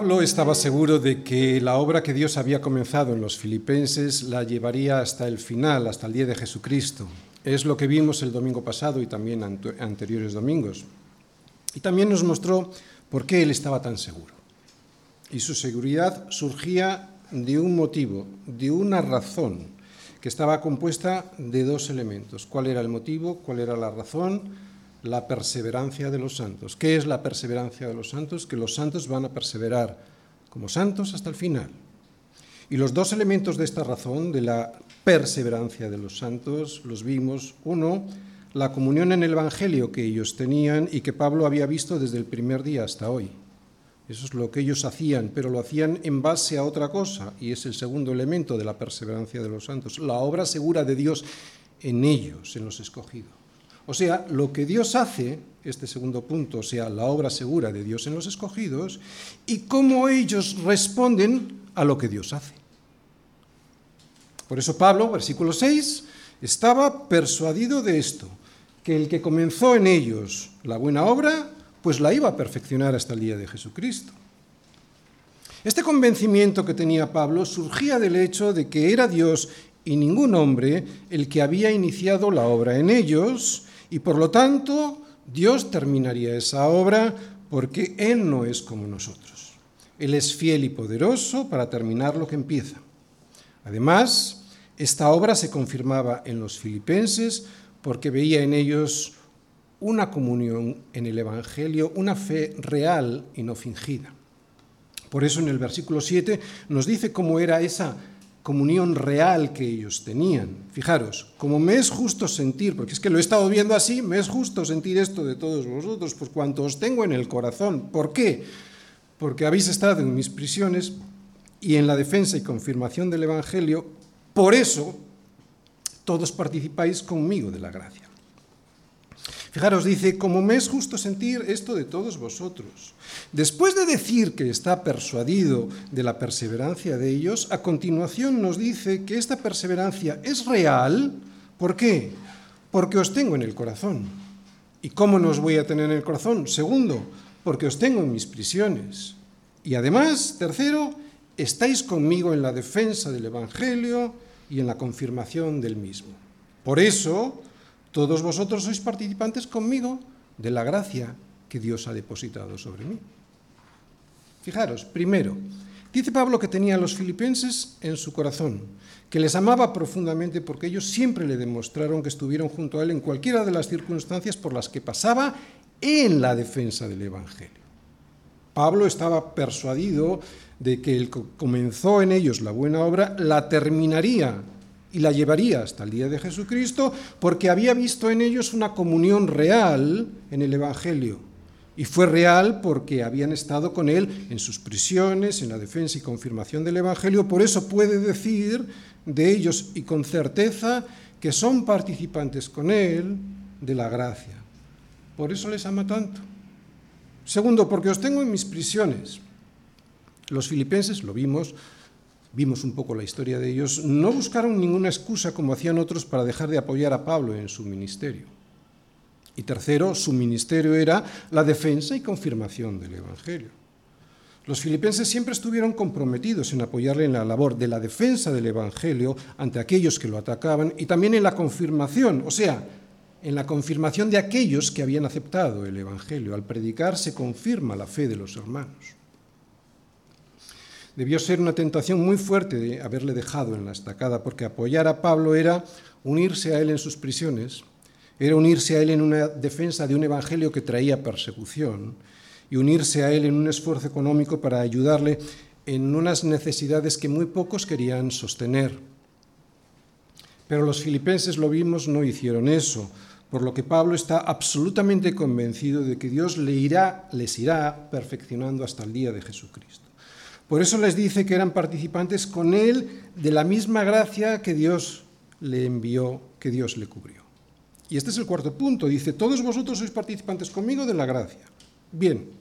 Pablo estaba seguro de que la obra que Dios había comenzado en los filipenses la llevaría hasta el final, hasta el día de Jesucristo. Es lo que vimos el domingo pasado y también anteriores domingos. Y también nos mostró por qué él estaba tan seguro. Y su seguridad surgía de un motivo, de una razón, que estaba compuesta de dos elementos. ¿Cuál era el motivo? ¿Cuál era la razón? La perseverancia de los santos. ¿Qué es la perseverancia de los santos? Que los santos van a perseverar como santos hasta el final. Y los dos elementos de esta razón, de la perseverancia de los santos, los vimos. Uno, la comunión en el Evangelio que ellos tenían y que Pablo había visto desde el primer día hasta hoy. Eso es lo que ellos hacían, pero lo hacían en base a otra cosa, y es el segundo elemento de la perseverancia de los santos, la obra segura de Dios en ellos, en los escogidos. O sea, lo que Dios hace, este segundo punto, o sea, la obra segura de Dios en los escogidos, y cómo ellos responden a lo que Dios hace. Por eso Pablo, versículo 6, estaba persuadido de esto, que el que comenzó en ellos la buena obra, pues la iba a perfeccionar hasta el día de Jesucristo. Este convencimiento que tenía Pablo surgía del hecho de que era Dios y ningún hombre el que había iniciado la obra en ellos, y por lo tanto Dios terminaría esa obra porque Él no es como nosotros. Él es fiel y poderoso para terminar lo que empieza. Además, esta obra se confirmaba en los filipenses porque veía en ellos una comunión en el Evangelio, una fe real y no fingida. Por eso en el versículo 7 nos dice cómo era esa comunión real que ellos tenían. Fijaros, como me es justo sentir, porque es que lo he estado viendo así, me es justo sentir esto de todos vosotros, por cuanto os tengo en el corazón. ¿Por qué? Porque habéis estado en mis prisiones y en la defensa y confirmación del Evangelio, por eso todos participáis conmigo de la gracia. Fijaros, dice, como me es justo sentir esto de todos vosotros. Después de decir que está persuadido de la perseverancia de ellos, a continuación nos dice que esta perseverancia es real. ¿Por qué? Porque os tengo en el corazón. ¿Y cómo nos voy a tener en el corazón? Segundo, porque os tengo en mis prisiones. Y además, tercero, estáis conmigo en la defensa del Evangelio y en la confirmación del mismo. Por eso, todos vosotros sois participantes conmigo de la gracia que Dios ha depositado sobre mí. Fijaros, primero, dice Pablo que tenía a los filipenses en su corazón, que les amaba profundamente porque ellos siempre le demostraron que estuvieron junto a él en cualquiera de las circunstancias por las que pasaba en la defensa del Evangelio. Pablo estaba persuadido de que el que comenzó en ellos la buena obra la terminaría y la llevaría hasta el día de Jesucristo porque había visto en ellos una comunión real en el Evangelio. Y fue real porque habían estado con él en sus prisiones, en la defensa y confirmación del Evangelio. Por eso puede decir de ellos y con certeza que son participantes con él de la gracia. Por eso les ama tanto. Segundo, porque os tengo en mis prisiones. Los filipenses, lo vimos, vimos un poco la historia de ellos, no buscaron ninguna excusa como hacían otros para dejar de apoyar a Pablo en su ministerio. Y tercero, su ministerio era la defensa y confirmación del Evangelio. Los filipenses siempre estuvieron comprometidos en apoyarle en la labor de la defensa del Evangelio ante aquellos que lo atacaban y también en la confirmación, o sea, en la confirmación de aquellos que habían aceptado el Evangelio. Al predicar se confirma la fe de los hermanos. Debió ser una tentación muy fuerte de haberle dejado en la estacada, porque apoyar a Pablo era unirse a él en sus prisiones, era unirse a él en una defensa de un evangelio que traía persecución y unirse a él en un esfuerzo económico para ayudarle en unas necesidades que muy pocos querían sostener. Pero los filipenses, lo vimos, no hicieron eso, por lo que Pablo está absolutamente convencido de que Dios le irá, les irá perfeccionando hasta el día de Jesucristo. Por eso les dice que eran participantes con él de la misma gracia que Dios le envió, que Dios le cubrió. Y este es el cuarto punto. Dice, todos vosotros sois participantes conmigo de la gracia. Bien,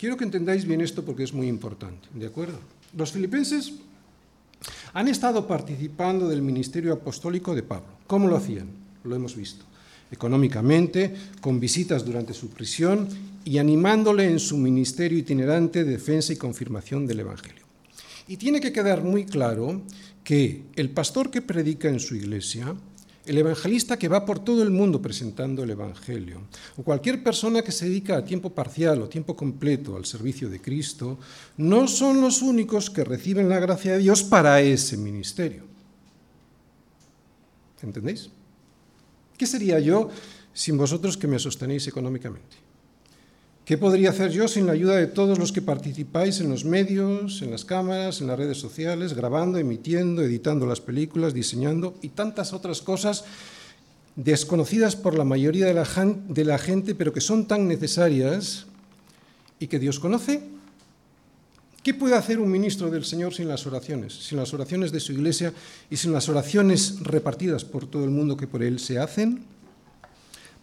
quiero que entendáis bien esto porque es muy importante, ¿de acuerdo? Los filipenses han estado participando del ministerio apostólico de Pablo. ¿Cómo lo hacían? Lo hemos visto. Económicamente, con visitas durante su prisión y animándole en su ministerio itinerante de defensa y confirmación del Evangelio. Y tiene que quedar muy claro que el pastor que predica en su iglesia, el evangelista que va por todo el mundo presentando el Evangelio, o cualquier persona que se dedica a tiempo parcial o tiempo completo al servicio de Cristo, no son los únicos que reciben la gracia de Dios para ese ministerio. ¿Entendéis? ¿Qué sería yo sin vosotros que me sostenéis económicamente? ¿Qué podría hacer yo sin la ayuda de todos los que participáis en los medios, en las cámaras, en las redes sociales, grabando, emitiendo, editando las películas, diseñando y tantas otras cosas desconocidas por la mayoría de la, gente, pero que son tan necesarias y que Dios conoce? ¿Qué puede hacer un ministro del Señor sin las oraciones, sin las oraciones de su iglesia y sin las oraciones repartidas por todo el mundo que por él se hacen?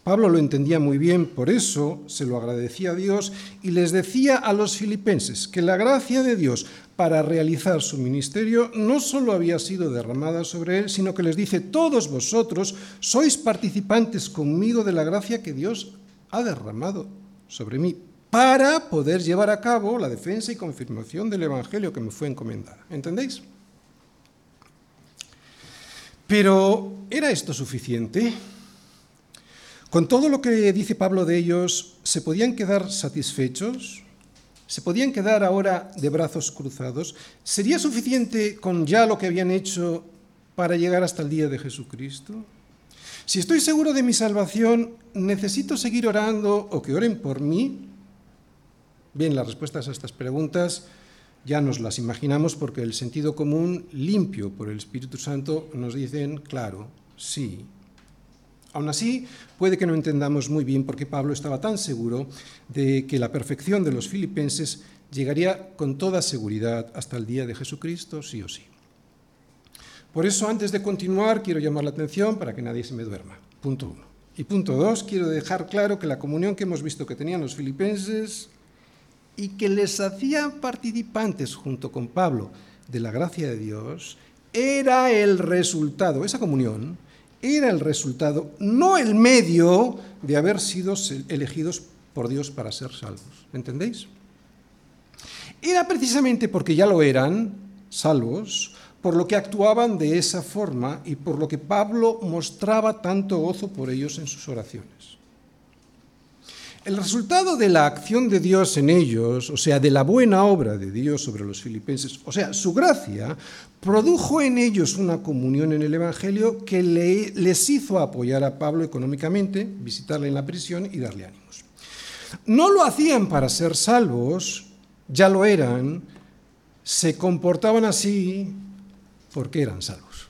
Pablo lo entendía muy bien, por eso se lo agradecía a Dios y les decía a los filipenses que la gracia de Dios para realizar su ministerio no solo había sido derramada sobre él, sino que les dice, todos vosotros sois participantes conmigo de la gracia que Dios ha derramado sobre mí para poder llevar a cabo la defensa y confirmación del Evangelio que me fue encomendada. ¿Entendéis? Pero ¿era esto suficiente? Con todo lo que dice Pablo de ellos, ¿se podían quedar satisfechos? ¿Se podían quedar ahora de brazos cruzados? ¿Sería suficiente con ya lo que habían hecho para llegar hasta el día de Jesucristo? Si estoy seguro de mi salvación, ¿necesito seguir orando o que oren por mí? Bien, las respuestas a estas preguntas ya nos las imaginamos porque el sentido común, limpio por el Espíritu Santo, nos dicen, claro, sí, Aún así, puede que no entendamos muy bien por qué Pablo estaba tan seguro de que la perfección de los filipenses llegaría con toda seguridad hasta el día de Jesucristo, sí o sí. Por eso, antes de continuar, quiero llamar la atención para que nadie se me duerma. Punto uno. Y punto dos, quiero dejar claro que la comunión que hemos visto que tenían los filipenses y que les hacía participantes junto con Pablo de la gracia de Dios, era el resultado, esa comunión, era el resultado, no el medio de haber sido elegidos por Dios para ser salvos. ¿Entendéis? Era precisamente porque ya lo eran, salvos, por lo que actuaban de esa forma y por lo que Pablo mostraba tanto gozo por ellos en sus oraciones. El resultado de la acción de Dios en ellos, o sea, de la buena obra de Dios sobre los filipenses, o sea, su gracia, produjo en ellos una comunión en el Evangelio que les hizo apoyar a Pablo económicamente, visitarle en la prisión y darle ánimos. No lo hacían para ser salvos, ya lo eran, se comportaban así porque eran salvos.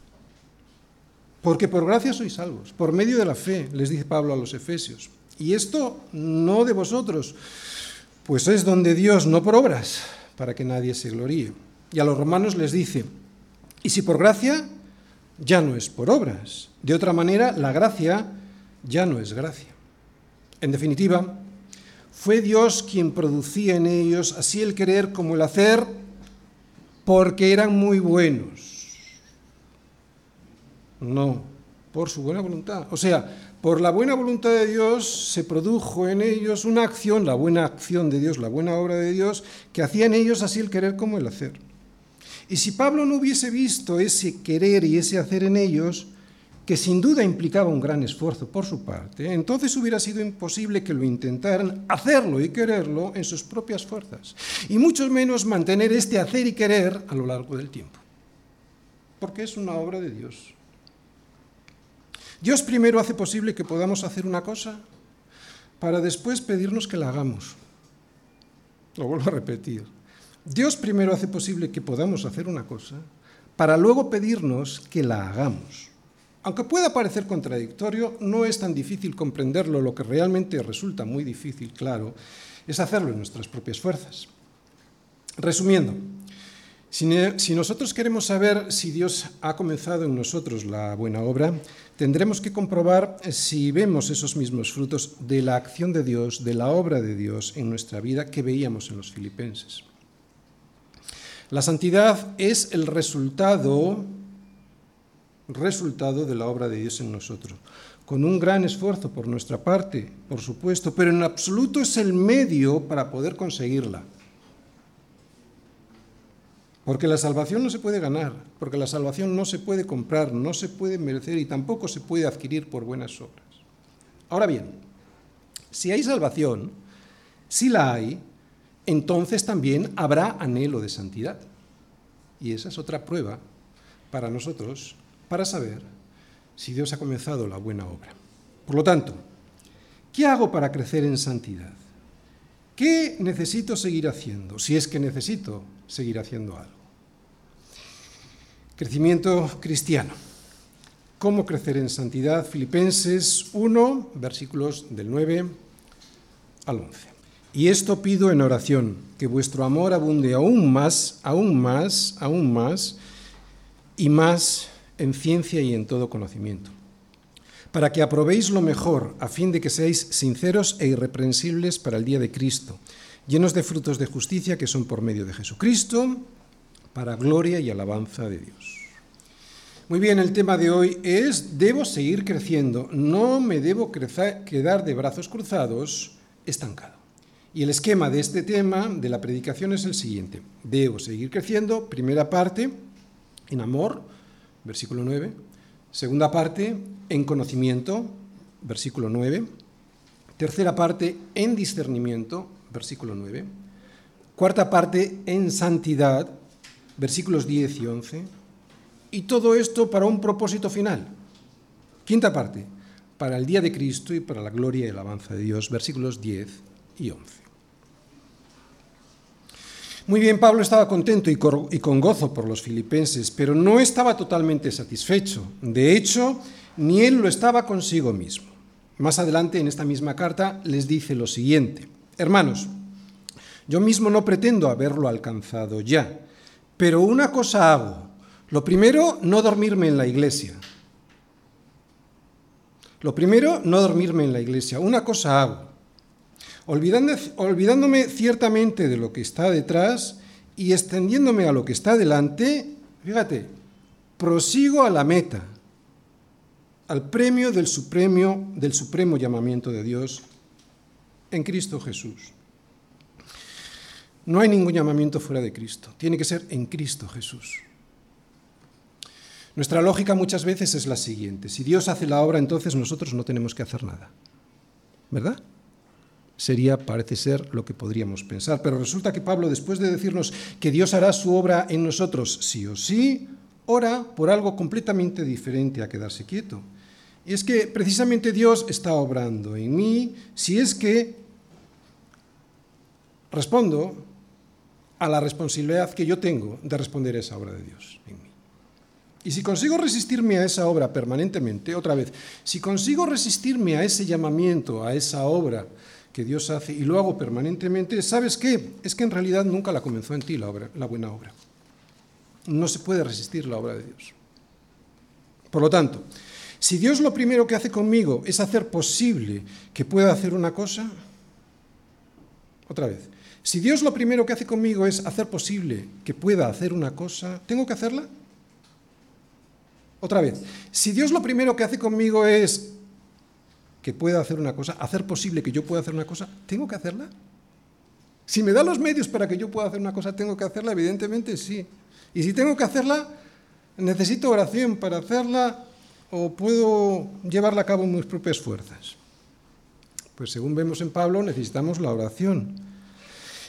Porque por gracia sois salvos, por medio de la fe, les dice Pablo a los Efesios. Y esto no de vosotros, pues es donde Dios, no por obras, para que nadie se gloríe. Y a los romanos les dice, y si por gracia, ya no es por obras. De otra manera, la gracia ya no es gracia. En definitiva, fue Dios quien producía en ellos así el querer como el hacer, porque eran muy buenos. No, por su buena voluntad. O sea, por la buena voluntad de Dios se produjo en ellos una acción, la buena acción de Dios, la buena obra de Dios, que hacía en ellos así el querer como el hacer. Y si Pablo no hubiese visto ese querer y ese hacer en ellos, que sin duda implicaba un gran esfuerzo por su parte, entonces hubiera sido imposible que lo intentaran hacerlo y quererlo en sus propias fuerzas, y mucho menos mantener este hacer y querer a lo largo del tiempo, porque es una obra de Dios. Dios primero hace posible que podamos hacer una cosa para después pedirnos que la hagamos. Lo vuelvo a repetir. Dios primero hace posible que podamos hacer una cosa para luego pedirnos que la hagamos. Aunque pueda parecer contradictorio, no es tan difícil comprenderlo. Lo que realmente resulta muy difícil, claro, es hacerlo en nuestras propias fuerzas. Resumiendo, si, nosotros queremos saber si Dios ha comenzado en nosotros la buena obra, tendremos que comprobar si vemos esos mismos frutos de la acción de Dios, de la obra de Dios en nuestra vida que veíamos en los filipenses. La santidad es el resultado, resultado de la obra de Dios en nosotros. con un gran esfuerzo por nuestra parte, por supuesto, pero en absoluto es el medio para poder conseguirla. Porque la salvación no se puede ganar, porque la salvación no se puede comprar, no se puede merecer y tampoco se puede adquirir por buenas obras. Ahora bien, si hay salvación, si la hay, entonces también habrá anhelo de santidad. Y esa es otra prueba para nosotros para saber si Dios ha comenzado la buena obra. Por lo tanto, ¿qué hago para crecer en santidad? ¿Qué necesito seguir haciendo? Si es que necesito seguir haciendo algo. Crecimiento cristiano. ¿Cómo crecer en santidad? Filipenses 1, versículos del 9 al 11. Y esto pido en oración, que vuestro amor abunde aún más, aún más, aún más, y más en ciencia y en todo conocimiento, para que aprobéis lo mejor, a fin de que seáis sinceros e irreprensibles para el día de Cristo, llenos de frutos de justicia que son por medio de Jesucristo, para gloria y alabanza de Dios. Muy bien, el tema de hoy es, debo seguir creciendo, no me debo quedar de brazos cruzados estancado. Y el esquema de este tema, de la predicación, es el siguiente. Debo seguir creciendo, primera parte, en amor, versículo 9. Segunda parte, en conocimiento, versículo 9. Tercera parte, en discernimiento, versículo 9. Cuarta parte, en santidad, versículos 10 y 11. Y todo esto para un propósito final. Quinta parte, para el día de Cristo y para la gloria y alabanza de Dios, versículos 10 y 11. Muy bien, Pablo estaba contento y con gozo por los filipenses, pero no estaba totalmente satisfecho. De hecho, ni él lo estaba consigo mismo. Más adelante, en esta misma carta, les dice lo siguiente. Hermanos, yo mismo no pretendo haberlo alcanzado ya, pero una cosa hago. Lo primero, no dormirme en la iglesia. Lo primero, no dormirme en la iglesia. Una cosa hago olvidándome ciertamente de lo que está detrás y extendiéndome a lo que está delante, fíjate, prosigo a la meta, al premio del supremo, del supremo llamamiento de Dios en Cristo Jesús. No hay ningún llamamiento fuera de Cristo, tiene que ser en Cristo Jesús. Nuestra lógica muchas veces es la siguiente, si Dios hace la obra, entonces nosotros no tenemos que hacer nada, ¿verdad? sería, parece ser, lo que podríamos pensar. Pero resulta que Pablo, después de decirnos que Dios hará su obra en nosotros sí o sí, ora por algo completamente diferente a quedarse quieto. Y es que precisamente Dios está obrando en mí si es que respondo a la responsabilidad que yo tengo de responder a esa obra de Dios en mí. Y si consigo resistirme a esa obra permanentemente, otra vez, si consigo resistirme a ese llamamiento, a esa obra, que Dios hace y lo hago permanentemente, ¿sabes qué? Es que en realidad nunca la comenzó en ti la, obra, la buena obra. No se puede resistir la obra de Dios. Por lo tanto, si Dios lo primero que hace conmigo es hacer posible que pueda hacer una cosa, otra vez, si Dios lo primero que hace conmigo es hacer posible que pueda hacer una cosa, ¿tengo que hacerla? Otra vez, si Dios lo primero que hace conmigo es que pueda hacer una cosa, hacer posible que yo pueda hacer una cosa, ¿tengo que hacerla? Si me da los medios para que yo pueda hacer una cosa, ¿tengo que hacerla? Evidentemente sí. Y si tengo que hacerla, necesito oración para hacerla o puedo llevarla a cabo mis propias fuerzas. Pues según vemos en Pablo, necesitamos la oración.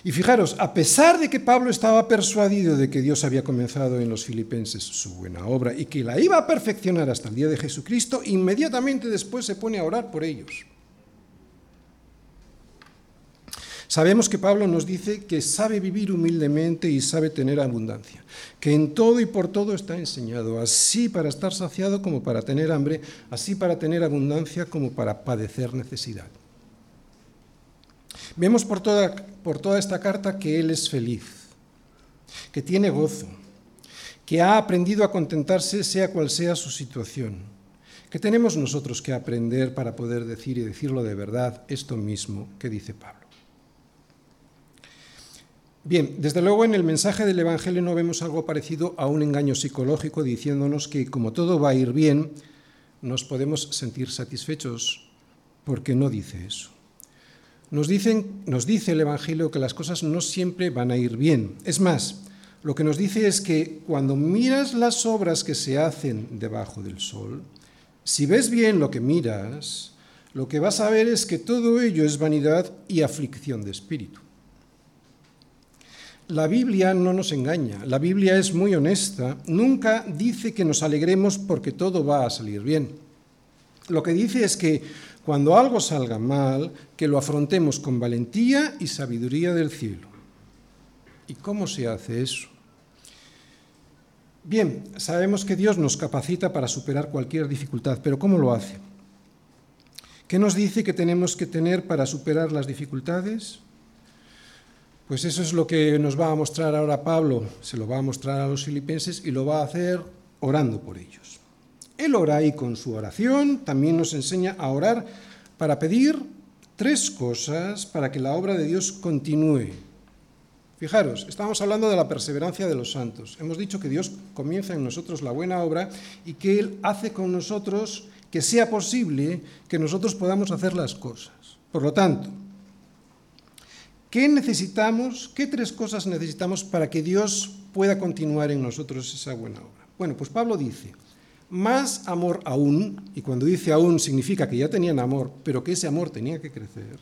Y fijaros, a pesar de que Pablo estaba persuadido de que Dios había comenzado en los filipenses su buena obra y que la iba a perfeccionar hasta el día de Jesucristo, inmediatamente después se pone a orar por ellos. Sabemos que Pablo nos dice que sabe vivir humildemente y sabe tener abundancia, que en todo y por todo está enseñado, así para estar saciado como para tener hambre, así para tener abundancia como para padecer necesidad. Vemos por toda, por toda esta carta que Él es feliz, que tiene gozo, que ha aprendido a contentarse sea cual sea su situación, que tenemos nosotros que aprender para poder decir y decirlo de verdad esto mismo que dice Pablo. Bien, desde luego en el mensaje del Evangelio no vemos algo parecido a un engaño psicológico diciéndonos que como todo va a ir bien, nos podemos sentir satisfechos porque no dice eso. Nos, dicen, nos dice el Evangelio que las cosas no siempre van a ir bien. Es más, lo que nos dice es que cuando miras las obras que se hacen debajo del sol, si ves bien lo que miras, lo que vas a ver es que todo ello es vanidad y aflicción de espíritu. La Biblia no nos engaña, la Biblia es muy honesta, nunca dice que nos alegremos porque todo va a salir bien. Lo que dice es que cuando algo salga mal, que lo afrontemos con valentía y sabiduría del cielo. ¿Y cómo se hace eso? Bien, sabemos que Dios nos capacita para superar cualquier dificultad, pero ¿cómo lo hace? ¿Qué nos dice que tenemos que tener para superar las dificultades? Pues eso es lo que nos va a mostrar ahora Pablo, se lo va a mostrar a los filipenses y lo va a hacer orando por ellos. Él ora y con su oración también nos enseña a orar para pedir tres cosas para que la obra de Dios continúe Fijaros, estamos hablando de la perseverancia de los santos. Hemos dicho que Dios comienza en nosotros la buena obra y que Él hace con nosotros que sea posible que nosotros podamos hacer las cosas. Por lo tanto, ¿qué necesitamos? ¿Qué tres cosas necesitamos para que Dios pueda continuar en nosotros esa buena obra? Bueno, pues Pablo dice, más amor aún, y cuando dice aún significa que ya tenían amor, pero que ese amor tenía que crecer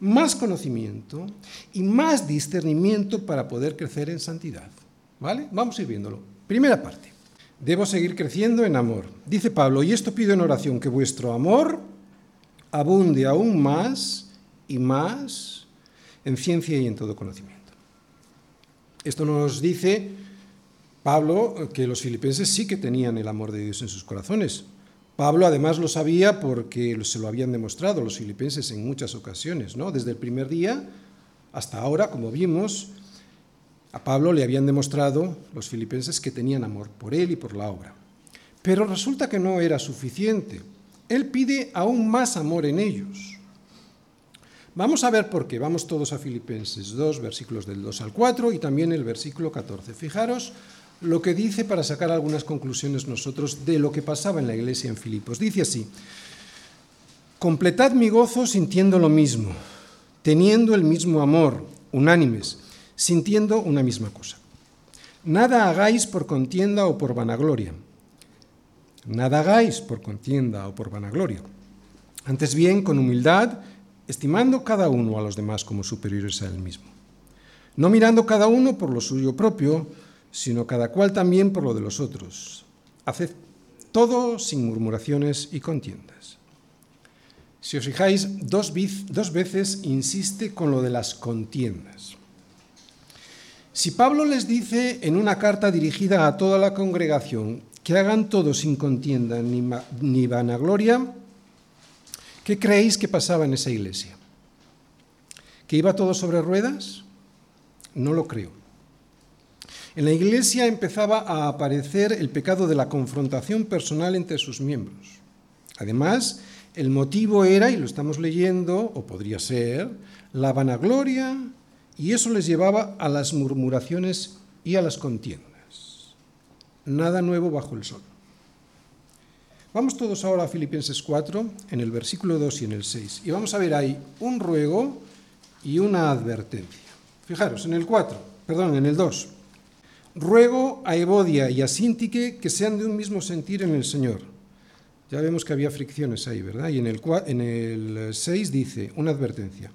más conocimiento y más discernimiento para poder crecer en santidad. ¿Vale? Vamos a ir viéndolo. Primera parte. Debo seguir creciendo en amor. Dice Pablo, y esto pido en oración, que vuestro amor abunde aún más y más en ciencia y en todo conocimiento. Esto nos dice Pablo que los filipenses sí que tenían el amor de Dios en sus corazones, Pablo además lo sabía porque se lo habían demostrado los filipenses en muchas ocasiones, ¿no? Desde el primer día hasta ahora, como vimos, a Pablo le habían demostrado los filipenses que tenían amor por él y por la obra. Pero resulta que no era suficiente. Él pide aún más amor en ellos. Vamos a ver por qué. Vamos todos a Filipenses 2, versículos del 2 al 4 y también el versículo 14. Fijaros lo que dice para sacar algunas conclusiones nosotros de lo que pasaba en la iglesia en Filipos. Dice así, completad mi gozo sintiendo lo mismo, teniendo el mismo amor, unánimes, sintiendo una misma cosa. Nada hagáis por contienda o por vanagloria. Nada hagáis por contienda o por vanagloria. Antes bien, con humildad, estimando cada uno a los demás como superiores a él mismo. No mirando cada uno por lo suyo propio, sino cada cual también por lo de los otros. Haced todo sin murmuraciones y contiendas. Si os fijáis, dos, veces insiste con lo de las contiendas. Si Pablo les dice en una carta dirigida a toda la congregación que hagan todo sin contienda ni, ni vanagloria, ¿qué creéis que pasaba en esa iglesia? ¿Que iba todo sobre ruedas? No lo creo. En la Iglesia empezaba a aparecer el pecado de la confrontación personal entre sus miembros. Además, el motivo era, y lo estamos leyendo, o podría ser, la vanagloria, y eso les llevaba a las murmuraciones y a las contiendas. Nada nuevo bajo el sol. Vamos todos ahora a Filipenses 4, en el versículo 2 y en el 6, y vamos a ver ahí un ruego y una advertencia. Fijaros, en el 4, perdón, en el 2. Ruego a Evodia y a Sintique que sean de un mismo sentir en el Señor. Ya vemos que había fricciones ahí, ¿verdad? Y en el, en el 6 dice, una advertencia.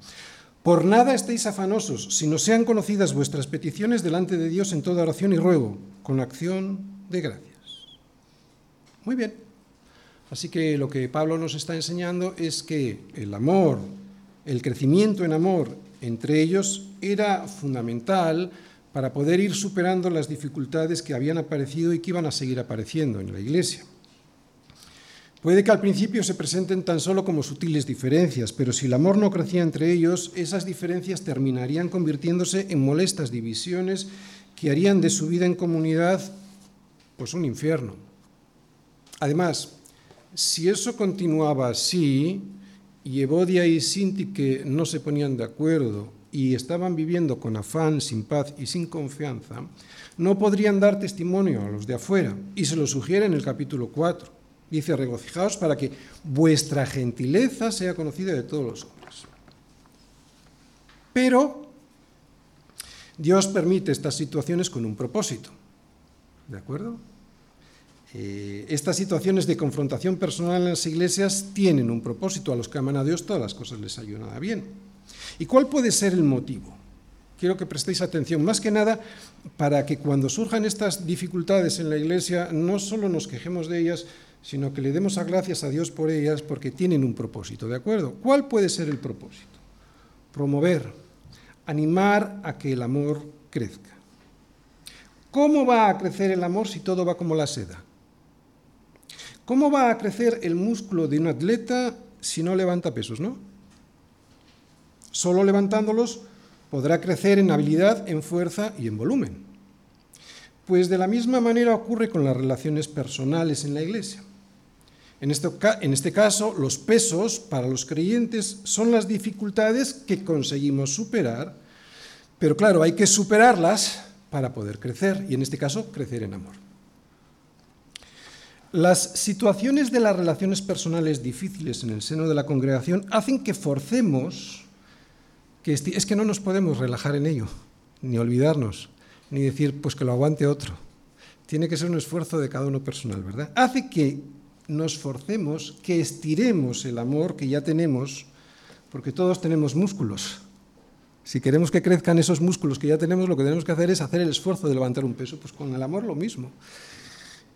Por nada estéis afanosos, sino sean conocidas vuestras peticiones delante de Dios en toda oración y ruego, con acción de gracias. Muy bien. Así que lo que Pablo nos está enseñando es que el amor, el crecimiento en amor entre ellos era fundamental para poder ir superando las dificultades que habían aparecido y que iban a seguir apareciendo en la Iglesia. Puede que al principio se presenten tan solo como sutiles diferencias, pero si el amor no crecía entre ellos, esas diferencias terminarían convirtiéndose en molestas divisiones que harían de su vida en comunidad pues un infierno. Además, si eso continuaba así, y Evodia y Sinti no se ponían de acuerdo y estaban viviendo con afán, sin paz y sin confianza, no podrían dar testimonio a los de afuera. Y se lo sugiere en el capítulo 4. Dice, regocijaos para que vuestra gentileza sea conocida de todos los hombres. Pero Dios permite estas situaciones con un propósito. ¿De acuerdo? Eh, estas situaciones de confrontación personal en las iglesias tienen un propósito. A los que aman a Dios todas las cosas les ayudan a bien. ¿Y cuál puede ser el motivo? Quiero que prestéis atención, más que nada, para que cuando surjan estas dificultades en la iglesia, no solo nos quejemos de ellas, sino que le demos a gracias a Dios por ellas porque tienen un propósito, ¿de acuerdo? ¿Cuál puede ser el propósito? Promover, animar a que el amor crezca. ¿Cómo va a crecer el amor si todo va como la seda? ¿Cómo va a crecer el músculo de un atleta si no levanta pesos, no? Solo levantándolos podrá crecer en habilidad, en fuerza y en volumen. Pues de la misma manera ocurre con las relaciones personales en la iglesia. En este, en este, caso, los pesos para los creyentes son las dificultades que conseguimos superar, pero claro, hay que superarlas para poder crecer, y en este caso, crecer en amor. Las situaciones de las relaciones personales difíciles en el seno de la congregación hacen que forcemos, que es que no nos podemos relajar en ello, ni olvidarnos, ni decir, pues que lo aguante otro. Tiene que ser un esfuerzo de cada uno personal, ¿verdad? Hace que nos forcemos, que estiremos el amor que ya tenemos, porque todos tenemos músculos. Si queremos que crezcan esos músculos que ya tenemos, lo que tenemos que hacer es hacer el esfuerzo de levantar un peso. Pues con el amor lo mismo.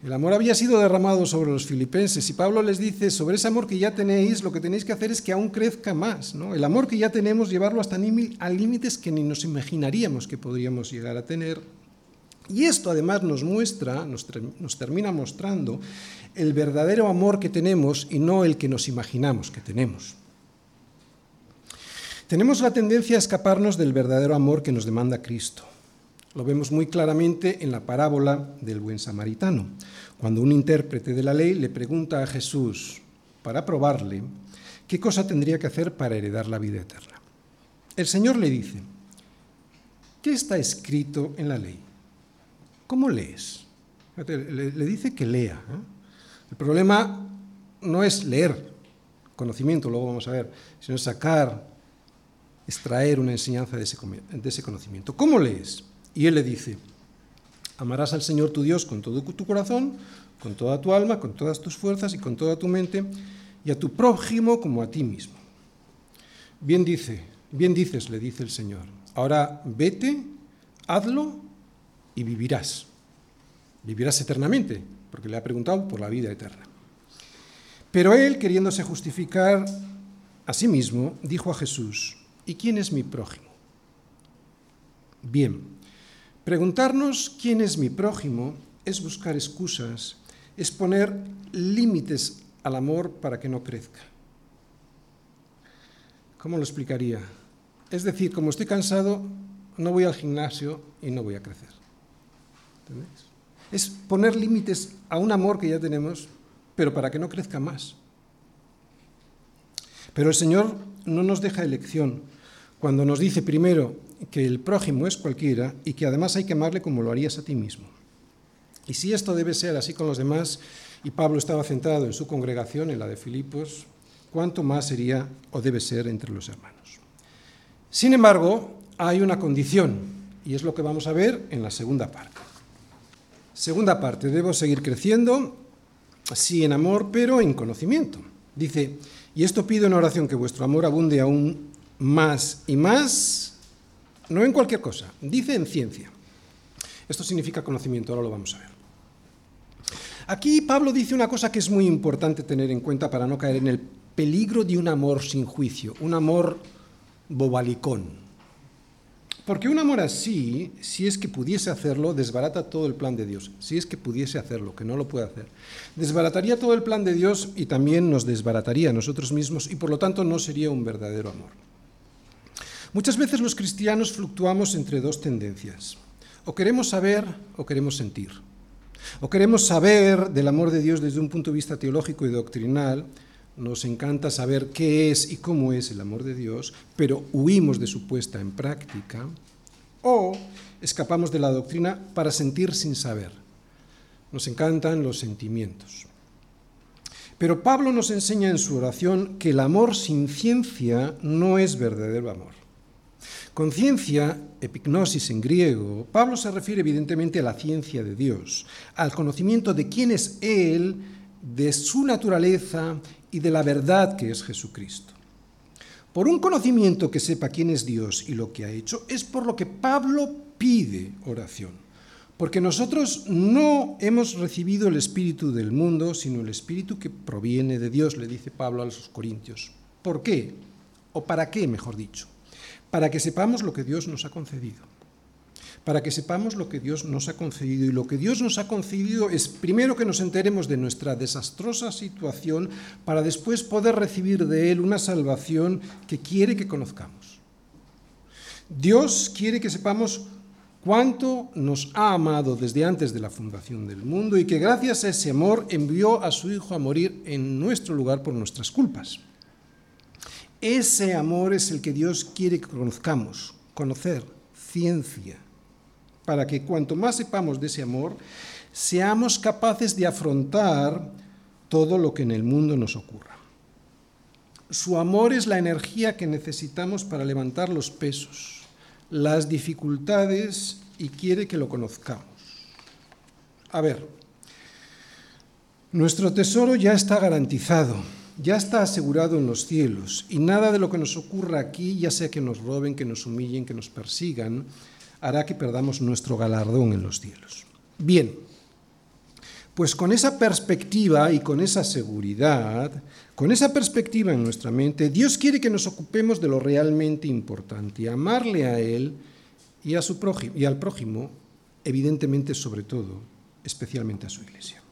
El amor había sido derramado sobre los filipenses y Pablo les dice, sobre ese amor que ya tenéis, lo que tenéis que hacer es que aún crezca más. ¿no? El amor que ya tenemos, llevarlo hasta límites que ni nos imaginaríamos que podríamos llegar a tener. Y esto además nos muestra, nos termina mostrando el verdadero amor que tenemos y no el que nos imaginamos que tenemos. Tenemos la tendencia a escaparnos del verdadero amor que nos demanda Cristo. Lo vemos muy claramente en la parábola del buen samaritano, cuando un intérprete de la ley le pregunta a Jesús, para probarle, qué cosa tendría que hacer para heredar la vida eterna. El Señor le dice, ¿qué está escrito en la ley? ¿Cómo lees? Le, dice que lea. ¿eh? El problema no es leer conocimiento, luego vamos a ver, sino sacar, extraer una enseñanza de ese, de ese conocimiento. ¿Cómo lees? Y él le dice, amarás al Señor tu Dios con todo tu corazón, con toda tu alma, con todas tus fuerzas y con toda tu mente, y a tu prójimo como a ti mismo. Bien dice, bien dices, le dice el Señor. Ahora vete, hazlo y vivirás. Vivirás eternamente, porque le ha preguntado por la vida eterna. Pero él, queriéndose justificar a sí mismo, dijo a Jesús, ¿y quién es mi prójimo? Bien, Preguntarnos quién es mi prójimo es buscar excusas, es poner límites al amor para que no crezca. ¿Cómo lo explicaría? Es decir, como estoy cansado, no voy al gimnasio y no voy a crecer. Es poner límites a un amor que ya tenemos, pero para que no crezca más. Pero el Señor no nos deja elección cuando nos dice primero que el prójimo es cualquiera y que además hay que amarle como lo harías a ti mismo. Y si esto debe ser así con los demás, y Pablo estaba centrado en su congregación, en la de Filipos, ¿cuánto más sería o debe ser entre los hermanos? Sin embargo, hay una condición, y es lo que vamos a ver en la segunda parte. Segunda parte, debo seguir creciendo, sí en amor, pero en conocimiento. Dice, y esto pido en oración que vuestro amor abunde aún más y más, no en cualquier cosa, dice en ciencia. Esto significa conocimiento, ahora lo vamos a ver. Aquí Pablo dice una cosa que es muy importante tener en cuenta para no caer en el peligro de un amor sin juicio, un amor bobalicón. Porque un amor así, si es que pudiese hacerlo, desbarata todo el plan de Dios. Si es que pudiese hacerlo, que no lo puede hacer. Desbarataría todo el plan de Dios y también nos desbarataría a nosotros mismos y por lo tanto no sería un verdadero amor. Muchas veces los cristianos fluctuamos entre dos tendencias. O queremos saber o queremos sentir. O queremos saber del amor de Dios desde un punto de vista teológico y doctrinal. Nos encanta saber qué es y cómo es el amor de Dios, pero huimos de su puesta en práctica. O escapamos de la doctrina para sentir sin saber. Nos encantan los sentimientos. Pero Pablo nos enseña en su oración que el amor sin ciencia no es verdadero amor. Con ciencia, epignosis en griego, Pablo se refiere evidentemente a la ciencia de Dios, al conocimiento de quién es Él, de su naturaleza y de la verdad que es Jesucristo. Por un conocimiento que sepa quién es Dios y lo que ha hecho, es por lo que Pablo pide oración. Porque nosotros no hemos recibido el espíritu del mundo, sino el espíritu que proviene de Dios, le dice Pablo a los corintios. ¿Por qué? ¿O para qué, mejor dicho? Para que sepamos lo que Dios nos ha concedido para que sepamos lo que Dios nos ha concedido. Y lo que Dios nos ha concedido es primero que nos enteremos de nuestra desastrosa situación para después poder recibir de Él una salvación que quiere que conozcamos. Dios quiere que sepamos cuánto nos ha amado desde antes de la fundación del mundo y que gracias a ese amor envió a su Hijo a morir en nuestro lugar por nuestras culpas. Ese amor es el que Dios quiere que conozcamos, conocer, ciencia para que cuanto más sepamos de ese amor, seamos capaces de afrontar todo lo que en el mundo nos ocurra. Su amor es la energía que necesitamos para levantar los pesos, las dificultades y quiere que lo conozcamos. A ver, nuestro tesoro ya está garantizado, ya está asegurado en los cielos y nada de lo que nos ocurra aquí, ya sea que nos roben, que nos humillen, que nos persigan, hará que perdamos nuestro galardón en los cielos. Bien, pues con esa perspectiva y con esa seguridad, con esa perspectiva en nuestra mente, Dios quiere que nos ocupemos de lo realmente importante, amarle a Él y, a su prójimo, y al prójimo, evidentemente sobre todo, especialmente a su iglesia.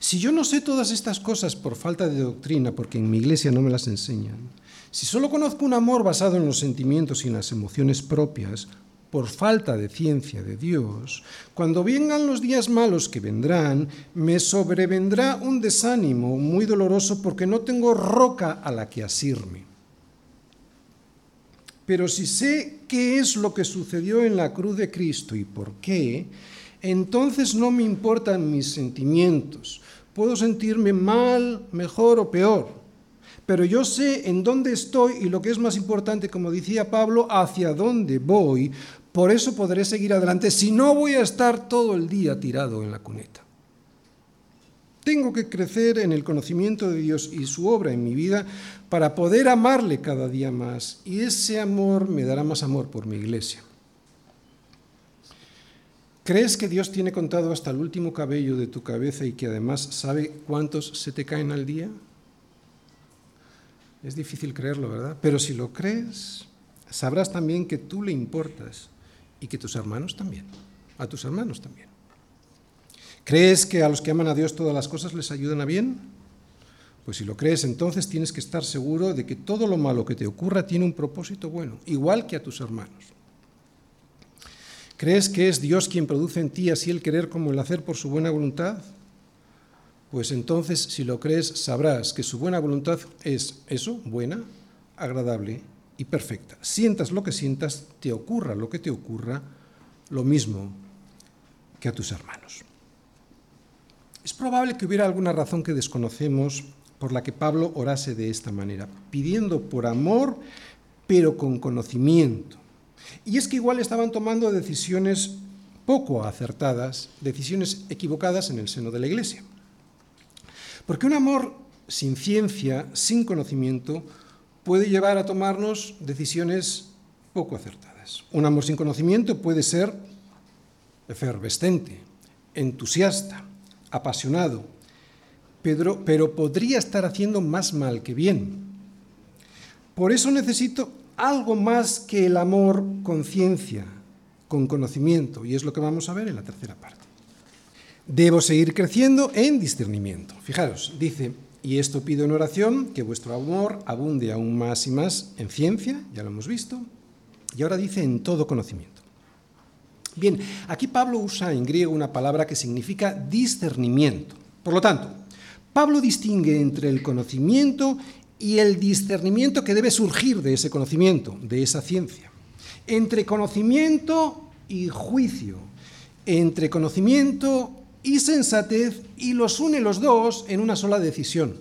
Si yo no sé todas estas cosas por falta de doctrina, porque en mi iglesia no me las enseñan, si solo conozco un amor basado en los sentimientos y en las emociones propias, por falta de ciencia de Dios, cuando vengan los días malos que vendrán, me sobrevendrá un desánimo muy doloroso porque no tengo roca a la que asirme. Pero si sé qué es lo que sucedió en la cruz de Cristo y por qué, entonces no me importan mis sentimientos. Puedo sentirme mal, mejor o peor pero yo sé en dónde estoy y lo que es más importante, como decía Pablo, hacia dónde voy, por eso podré seguir adelante si no voy a estar todo el día tirado en la cuneta. Tengo que crecer en el conocimiento de Dios y su obra en mi vida para poder amarle cada día más y ese amor me dará más amor por mi iglesia. ¿Crees que Dios tiene contado hasta el último cabello de tu cabeza y que además sabe cuántos se te caen al día? Es difícil creerlo, ¿verdad? Pero si lo crees, sabrás también que tú le importas y que tus hermanos también, a tus hermanos también. ¿Crees que a los que aman a Dios todas las cosas les ayudan a bien? Pues si lo crees, entonces tienes que estar seguro de que todo lo malo que te ocurra tiene un propósito bueno, igual que a tus hermanos. ¿Crees que es Dios quien produce en ti así el querer como el hacer por su buena voluntad? Pues entonces, si lo crees, sabrás que su buena voluntad es eso, buena, agradable y perfecta. Sientas lo que sientas, te ocurra lo que te ocurra, lo mismo que a tus hermanos. Es probable que hubiera alguna razón que desconocemos por la que Pablo orase de esta manera, pidiendo por amor, pero con conocimiento. Y es que igual estaban tomando decisiones poco acertadas, decisiones equivocadas en el seno de la Iglesia. Porque un amor sin ciencia, sin conocimiento, puede llevar a tomarnos decisiones poco acertadas. Un amor sin conocimiento puede ser efervescente, entusiasta, apasionado, pero, pero podría estar haciendo más mal que bien. Por eso necesito algo más que el amor con ciencia, con conocimiento, y es lo que vamos a ver en la tercera parte. Debo seguir creciendo en discernimiento. Fijaros, dice, y esto pido en oración, que vuestro amor abunde aún más y más en ciencia, ya lo hemos visto, y ahora dice en todo conocimiento. Bien, aquí Pablo usa en griego una palabra que significa discernimiento. Por lo tanto, Pablo distingue entre el conocimiento y el discernimiento que debe surgir de ese conocimiento, de esa ciencia. Entre conocimiento y juicio, entre conocimiento y sensatez y los une los dos en una sola decisión.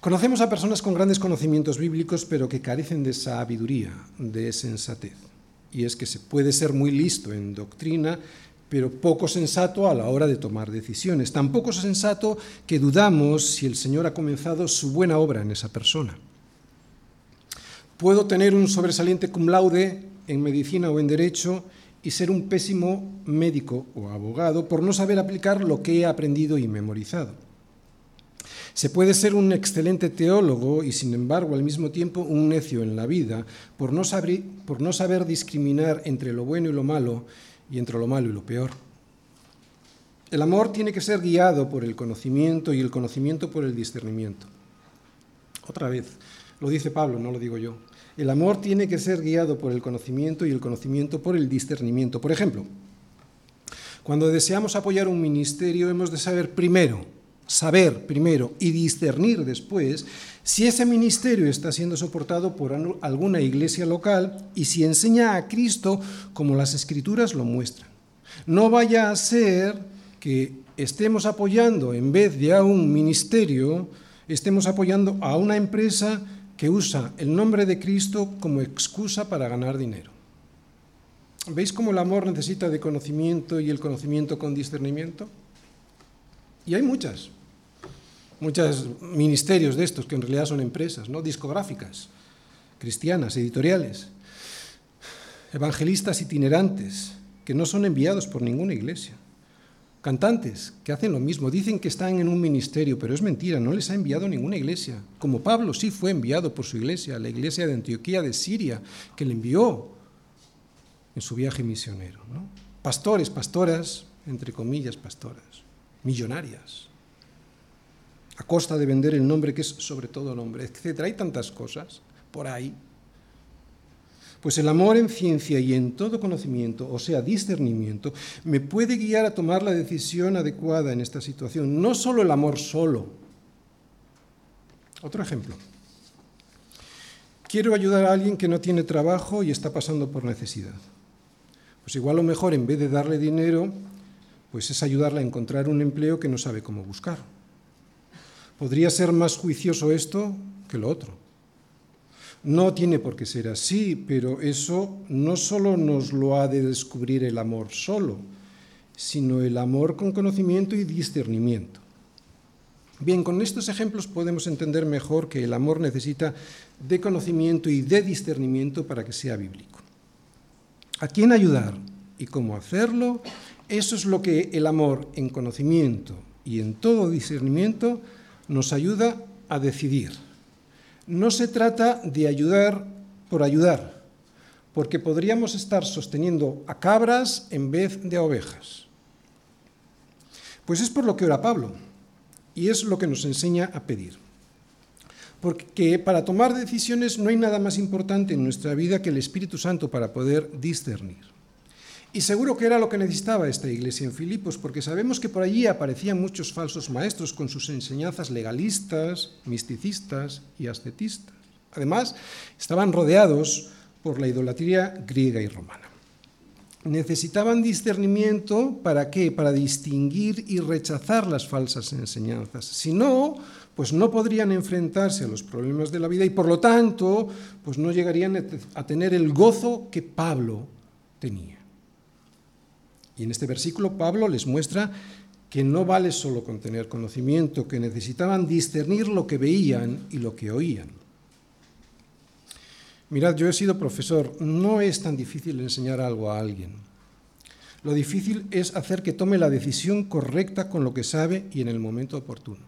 Conocemos a personas con grandes conocimientos bíblicos, pero que carecen de sabiduría, de sensatez. Y es que se puede ser muy listo en doctrina, pero poco sensato a la hora de tomar decisiones. Tan poco sensato que dudamos si el Señor ha comenzado su buena obra en esa persona. Puedo tener un sobresaliente cum laude en medicina o en derecho y ser un pésimo médico o abogado por no saber aplicar lo que he aprendido y memorizado. Se puede ser un excelente teólogo y sin embargo al mismo tiempo un necio en la vida por no, saber, por no saber discriminar entre lo bueno y lo malo y entre lo malo y lo peor. El amor tiene que ser guiado por el conocimiento y el conocimiento por el discernimiento. Otra vez, lo dice Pablo, no lo digo yo. El amor tiene que ser guiado por el conocimiento y el conocimiento por el discernimiento. Por ejemplo, cuando deseamos apoyar un ministerio hemos de saber primero, saber primero y discernir después si ese ministerio está siendo soportado por alguna iglesia local y si enseña a Cristo como las escrituras lo muestran. No vaya a ser que estemos apoyando, en vez de a un ministerio, estemos apoyando a una empresa que usa el nombre de Cristo como excusa para ganar dinero. ¿Veis cómo el amor necesita de conocimiento y el conocimiento con discernimiento? Y hay muchas, muchos ministerios de estos que en realidad son empresas, ¿no? discográficas, cristianas, editoriales, evangelistas itinerantes, que no son enviados por ninguna iglesia. Cantantes que hacen lo mismo, dicen que están en un ministerio, pero es mentira, no les ha enviado ninguna iglesia. Como Pablo sí fue enviado por su iglesia, la iglesia de Antioquía de Siria, que le envió en su viaje misionero. Pastores, pastoras, entre comillas, pastoras, millonarias, a costa de vender el nombre que es sobre todo nombre, etc. Hay tantas cosas por ahí pues el amor en ciencia y en todo conocimiento, o sea, discernimiento, me puede guiar a tomar la decisión adecuada en esta situación. No solo el amor solo. Otro ejemplo. Quiero ayudar a alguien que no tiene trabajo y está pasando por necesidad. Pues igual lo mejor, en vez de darle dinero, pues es ayudarle a encontrar un empleo que no sabe cómo buscar. ¿Podría ser más juicioso esto que lo otro? No tiene por qué ser así, pero eso no solo nos lo ha de descubrir el amor solo, sino el amor con conocimiento y discernimiento. Bien, con estos ejemplos podemos entender mejor que el amor necesita de conocimiento y de discernimiento para que sea bíblico. ¿A quién ayudar y cómo hacerlo? Eso es lo que el amor en conocimiento y en todo discernimiento nos ayuda a decidir. No se trata de ayudar por ayudar, porque podríamos estar sosteniendo a cabras en vez de a ovejas. Pues es por lo que ora Pablo, y es lo que nos enseña a pedir. Porque para tomar decisiones no hay nada más importante en nuestra vida que el Espíritu Santo para poder discernir. Y seguro que era lo que necesitaba esta iglesia en Filipos, porque sabemos que por allí aparecían muchos falsos maestros con sus enseñanzas legalistas, misticistas y ascetistas. Además, estaban rodeados por la idolatría griega y romana. Necesitaban discernimiento para qué? Para distinguir y rechazar las falsas enseñanzas. Si no, pues no podrían enfrentarse a los problemas de la vida y por lo tanto, pues no llegarían a tener el gozo que Pablo tenía. Y en este versículo Pablo les muestra que no vale solo con tener conocimiento, que necesitaban discernir lo que veían y lo que oían. Mirad, yo he sido profesor, no es tan difícil enseñar algo a alguien. Lo difícil es hacer que tome la decisión correcta con lo que sabe y en el momento oportuno.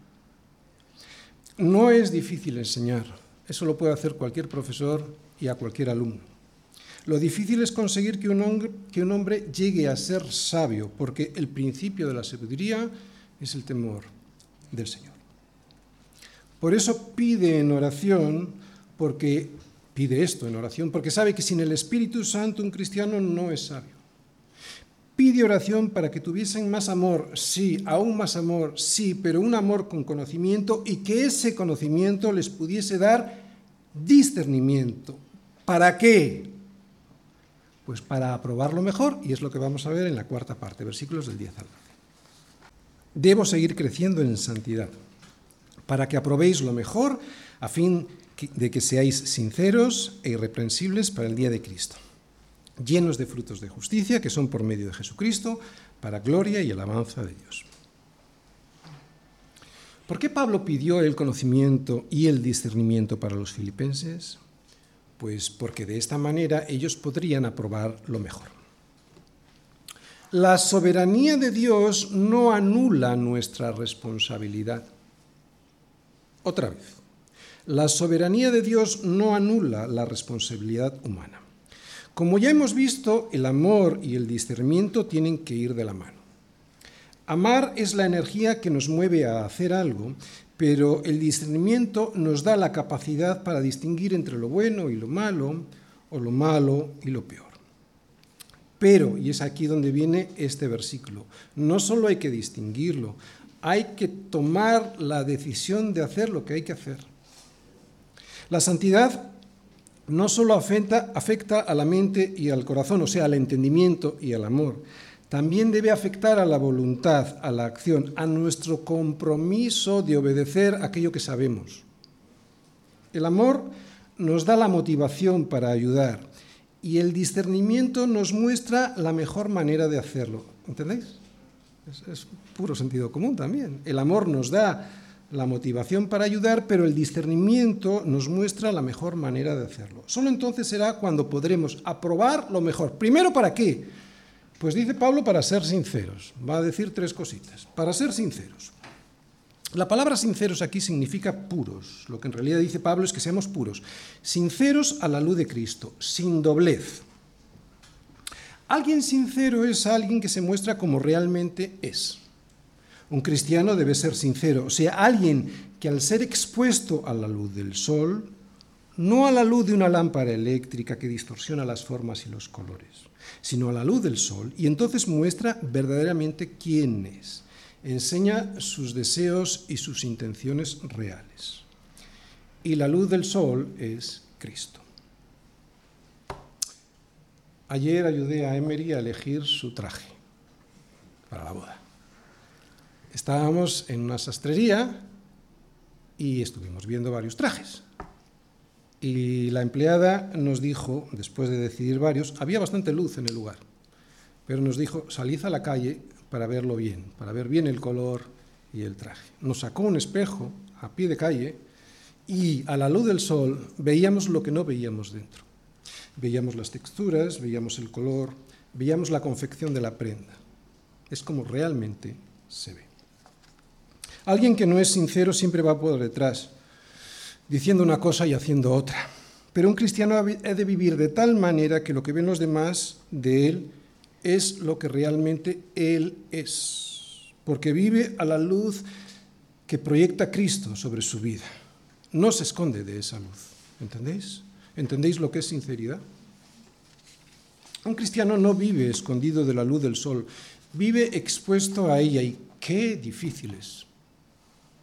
No es difícil enseñar, eso lo puede hacer cualquier profesor y a cualquier alumno. Lo difícil es conseguir que un, hombre, llegue a ser sabio, porque el principio de la sabiduría es el temor del Señor. Por eso pide en oración, porque pide esto en oración, porque sabe que sin el Espíritu Santo un cristiano no es sabio. Pide oración para que tuviesen más amor, sí, aún más amor, sí, pero un amor con conocimiento y que ese conocimiento les pudiese dar discernimiento. ¿Para qué? Pues para aprobarlo mejor, y es lo que vamos a ver en la cuarta parte, versículos del 10 al 12. Debo seguir creciendo en santidad, para que aprobéis lo mejor, a fin de que seáis sinceros e irreprensibles para el día de Cristo, llenos de frutos de justicia, que son por medio de Jesucristo, para gloria y alabanza de Dios. ¿Por qué Pablo pidió el conocimiento y el discernimiento para los filipenses? Pues porque de esta manera ellos podrían aprobar lo mejor. La soberanía de Dios no anula nuestra responsabilidad. Otra vez, la soberanía de Dios no anula la responsabilidad humana. Como ya hemos visto, el amor y el discernimiento tienen que ir de la mano. Amar es la energía que nos mueve a hacer algo, pero el discernimiento nos da la capacidad para distinguir entre lo bueno y lo malo, o lo malo y lo peor. Pero, y es aquí donde viene este versículo, no solo hay que distinguirlo, hay que tomar la decisión de hacer lo que hay que hacer. La santidad no solo afecta, afecta a la mente y al corazón, o sea, al entendimiento y al amor, también debe afectar a la voluntad, a la acción, a nuestro compromiso de obedecer aquello que sabemos. El amor nos da la motivación para ayudar y el discernimiento nos muestra la mejor manera de hacerlo. ¿Entendéis? Es, es puro sentido común también. El amor nos da la motivación para ayudar, pero el discernimiento nos muestra la mejor manera de hacerlo. Solo entonces será cuando podremos aprobar lo mejor. Primero, ¿para qué? Pues dice Pablo para ser sinceros. Va a decir tres cositas. Para ser sinceros. La palabra sinceros aquí significa puros. Lo que en realidad dice Pablo es que seamos puros. Sinceros a la luz de Cristo, sin doblez. Alguien sincero es alguien que se muestra como realmente es. Un cristiano debe ser sincero, o sea, alguien que al ser expuesto a la luz del sol, no a la luz de una lámpara eléctrica que distorsiona las formas y los colores, sino a la luz del sol, y entonces muestra verdaderamente quién es. Enseña sus deseos y sus intenciones reales. Y la luz del sol es Cristo. Ayer ayudé a Emery a elegir su traje para la boda. Estábamos en una sastrería y estuvimos viendo varios trajes. Y la empleada nos dijo, después de decidir varios, había bastante luz en el lugar, pero nos dijo, salid a la calle para verlo bien, para ver bien el color y el traje. Nos sacó un espejo a pie de calle y a la luz del sol veíamos lo que no veíamos dentro. Veíamos las texturas, veíamos el color, veíamos la confección de la prenda. Es como realmente se ve. Alguien que no es sincero siempre va por detrás diciendo una cosa y haciendo otra. Pero un cristiano ha de vivir de tal manera que lo que ven los demás de él es lo que realmente él es, porque vive a la luz que proyecta Cristo sobre su vida. No se esconde de esa luz, ¿entendéis? ¿Entendéis lo que es sinceridad? Un cristiano no vive escondido de la luz del sol, vive expuesto a ella y qué difícil es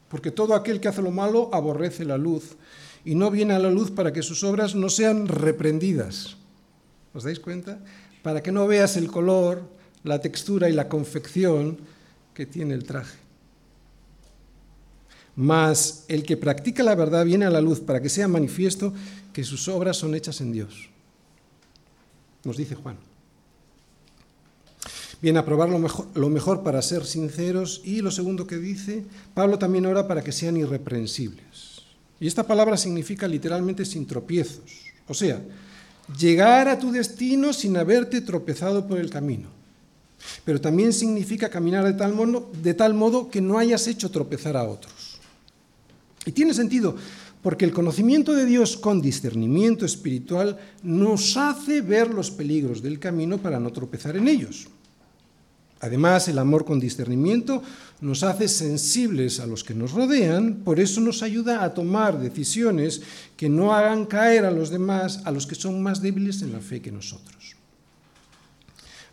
porque todo aquel que hace lo malo aborrece la luz y no viene a la luz para que sus obras no sean reprendidas. ¿Os dais cuenta? Para que no veas el color, la textura y la confección que tiene el traje. Mas el que practica la verdad viene a la luz para que sea manifiesto que sus obras son hechas en Dios. Nos dice Juan. Viene a probar lo mejor, para ser sinceros y lo segundo que dice, Pablo también ora para que sean irreprensibles. Y esta palabra significa literalmente sin tropiezos, o sea, llegar a tu destino sin haberte tropezado por el camino. Pero también significa caminar de tal modo, de tal modo que no hayas hecho tropezar a otros. Y tiene sentido, porque el conocimiento de Dios con discernimiento espiritual nos hace ver los peligros del camino para no tropezar en ellos. Además, el amor con discernimiento nos hace sensibles a los que nos rodean, por eso nos ayuda a tomar decisiones que no hagan caer a los demás, a los que son más débiles en la fe que nosotros.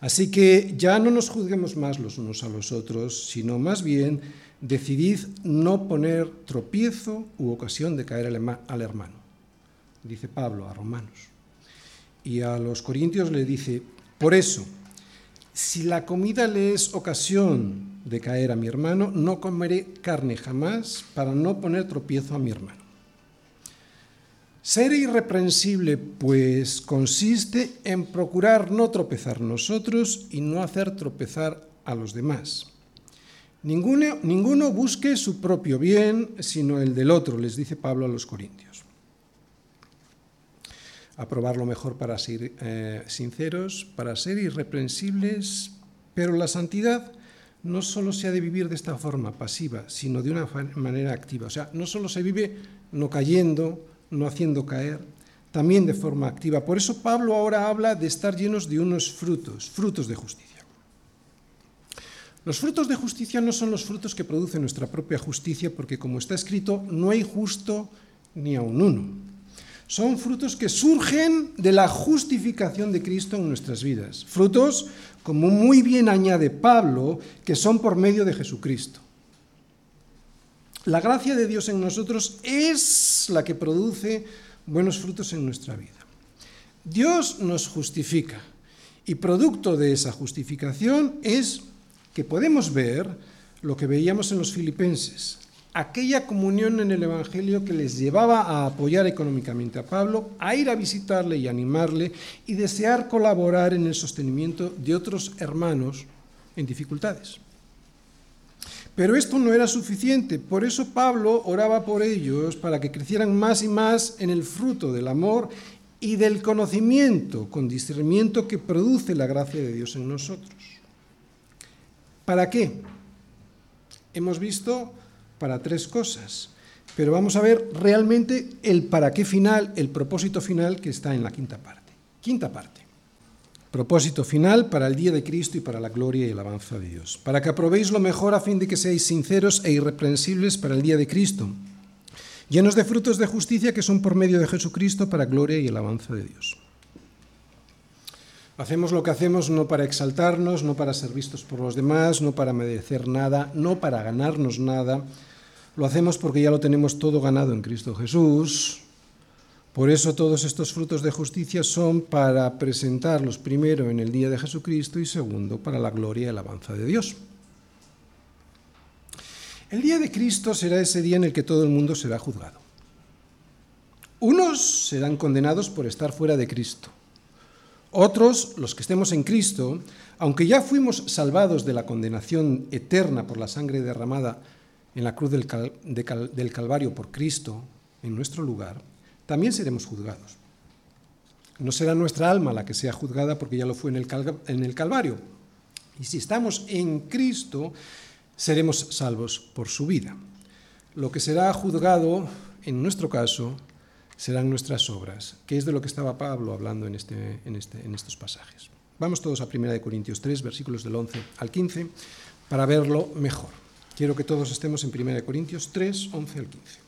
Así que ya no nos juzguemos más los unos a los otros, sino más bien decidid no poner tropiezo u ocasión de caer al hermano, dice Pablo a Romanos. y a los corintios le dice, por eso, si la comida le es ocasión de caer a mi hermano, no comeré carne jamás para no poner tropiezo a mi hermano. Ser irreprensible, pues, consiste en procurar no tropezar nosotros y no hacer tropezar a los demás. Ninguno, ninguno busque su propio bien, sino el del otro, les dice Pablo a los Corintios. Aprobar lo mejor para ser eh, sinceros, para ser irreprensibles, pero la santidad no solo se ha de vivir de esta forma pasiva, sino de una manera activa. O sea, no solo se vive no cayendo, no haciendo caer, también de forma activa. Por eso Pablo ahora habla de estar llenos de unos frutos, frutos de justicia. Los frutos de justicia no son los frutos que produce nuestra propia justicia, porque como está escrito, no hay justo ni aun uno. Son frutos que surgen de la justificación de Cristo en nuestras vidas. Frutos, como muy bien añade Pablo, que son por medio de Jesucristo. La gracia de Dios en nosotros es la que produce buenos frutos en nuestra vida. Dios nos justifica y producto de esa justificación es que podemos ver lo que veíamos en los filipenses, aquella comunión en el Evangelio que les llevaba a apoyar económicamente a Pablo, a ir a visitarle y animarle y desear colaborar en el sostenimiento de otros hermanos en dificultades. Pero esto no era suficiente, por eso Pablo oraba por ellos para que crecieran más y más en el fruto del amor y del conocimiento con discernimiento que produce la gracia de Dios en nosotros. ¿Para qué? Hemos visto para tres cosas, pero vamos a ver realmente el para qué final, el propósito final que está en la quinta parte. Quinta parte propósito final para el día de Cristo y para la gloria y alabanza de Dios, para que aprobéis lo mejor a fin de que seáis sinceros e irreprensibles para el día de Cristo, llenos de frutos de justicia que son por medio de Jesucristo para gloria y alabanza de Dios. Hacemos lo que hacemos no para exaltarnos, no para ser vistos por los demás, no para merecer nada, no para ganarnos nada. Lo hacemos porque ya lo tenemos todo ganado en Cristo Jesús, por eso todos estos frutos de justicia son para presentarlos primero en el día de Jesucristo y segundo para la gloria y alabanza de Dios. El día de Cristo será ese día en el que todo el mundo será juzgado. Unos serán condenados por estar fuera de Cristo. Otros, los que estemos en Cristo, aunque ya fuimos salvados de la condenación eterna por la sangre derramada en la cruz del, Calvario por Cristo en nuestro lugar, también seremos juzgados. No será nuestra alma la que sea juzgada porque ya lo fue en el, Calvario. Y si estamos en Cristo, seremos salvos por su vida. Lo que será juzgado, en nuestro caso, serán nuestras obras, que es de lo que estaba Pablo hablando en, este, en, este, en estos pasajes. Vamos todos a 1 Corintios 3, versículos del 11 al 15, para verlo mejor. Quiero que todos estemos en 1 Corintios 3, 11 al 15.